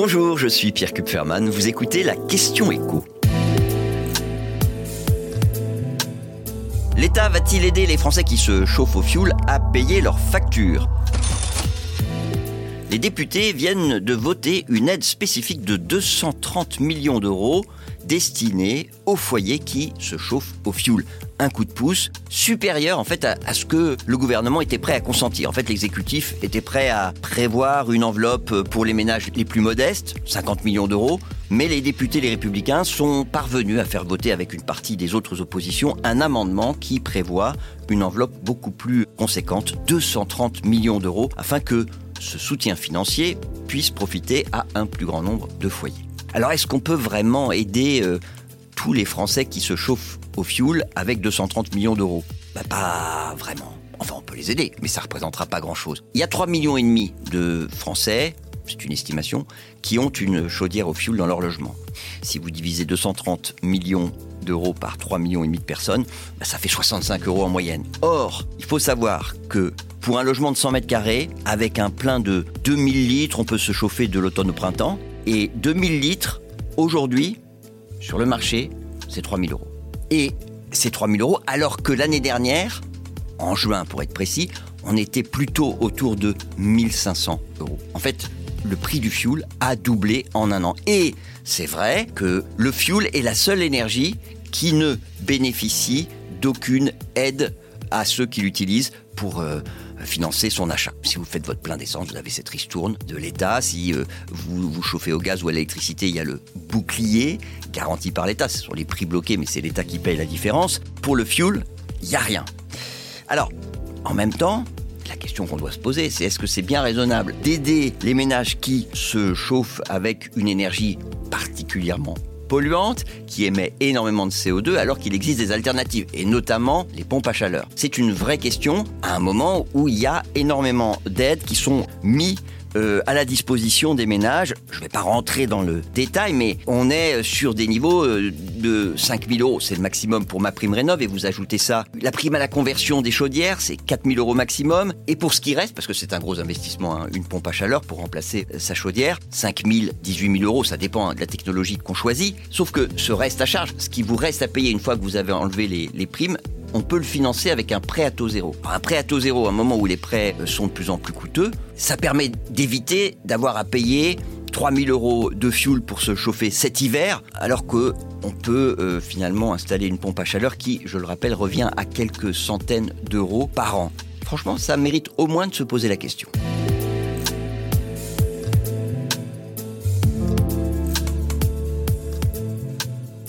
Bonjour, je suis Pierre Kupferman. Vous écoutez la question écho. L'État va-t-il aider les Français qui se chauffent au fioul à payer leurs factures? Les députés viennent de voter une aide spécifique de 230 millions d'euros destinée aux foyers qui se chauffent au fioul. Un coup de pouce supérieur en fait à, ce que le gouvernement était prêt à consentir. En fait, l'exécutif était prêt à prévoir une enveloppe pour les ménages les plus modestes, 50 millions d'euros, mais les députés les républicains sont parvenus à faire voter avec une partie des autres oppositions un amendement qui prévoit une enveloppe beaucoup plus conséquente, 230 millions d'euros, afin que ce soutien financier puisse profiter à un plus grand nombre de foyers. Alors est-ce qu'on peut vraiment aider euh, tous les Français qui se chauffent au fioul avec 230 millions d'euros? Bah, Pas vraiment. Enfin, on peut les aider, mais ça ne représentera pas grand-chose. Il y a 3 millions de Français, c'est une estimation, qui ont une chaudière au fioul dans leur logement. Si vous divisez 230 millions d'euros par 3 millions et demi de personnes, bah, ça fait 65 euros en moyenne. Or, il faut savoir que pour un logement de 100 mètres carrés, avec un plein de 2000 litres, on peut se chauffer de l'automne au printemps. Et 2000 litres, aujourd'hui, sur le marché, c'est 3000 euros. Et c'est 3000 euros alors que l'année dernière, en juin pour être précis, on était plutôt autour de 1500 euros. En fait, le prix du fuel a doublé en un an. Et c'est vrai que le fuel est la seule énergie qui ne bénéficie d'aucune aide à ceux qui l'utilisent pour euh, financer son achat. Si vous faites votre plein d'essence, vous avez cette ristourne de l'État. Si euh, vous vous chauffez au gaz ou à l'électricité, il y a le bouclier garanti par l'État. Ce sont les prix bloqués, mais c'est l'État qui paye la différence. Pour le fuel, il n'y a rien. Alors, en même temps, la question qu'on doit se poser, c'est est-ce que c'est bien raisonnable d'aider les ménages qui se chauffent avec une énergie particulièrement polluante qui émet énormément de CO2 alors qu'il existe des alternatives et notamment les pompes à chaleur? C'est une vraie question à un moment où il y a énormément d'aides qui sont mises euh, à la disposition des ménages. Je ne vais pas rentrer dans le détail, mais on est sur des niveaux euh, de 5 000 euros. C'est le maximum pour ma prime rénov. Et vous ajoutez ça. La prime à la conversion des chaudières, c'est 4 000 euros maximum. Et pour ce qui reste, parce que c'est un gros investissement, hein, une pompe à chaleur pour remplacer euh, sa chaudière, 5 000, 18 000 euros, ça dépend hein, de la technologie qu'on choisit. Sauf que ce reste à charge, ce qui vous reste à payer une fois que vous avez enlevé les primes, on peut le financer avec un prêt à taux zéro. Un prêt à taux zéro, à un moment où les prêts euh, sont de plus en plus coûteux, ça permet d'éviter d'avoir à payer 3000 euros de fuel pour se chauffer cet hiver, alors que on peut euh, finalement installer une pompe à chaleur qui, je le rappelle, revient à quelques centaines d'euros par an. Franchement, ça mérite au moins de se poser la question.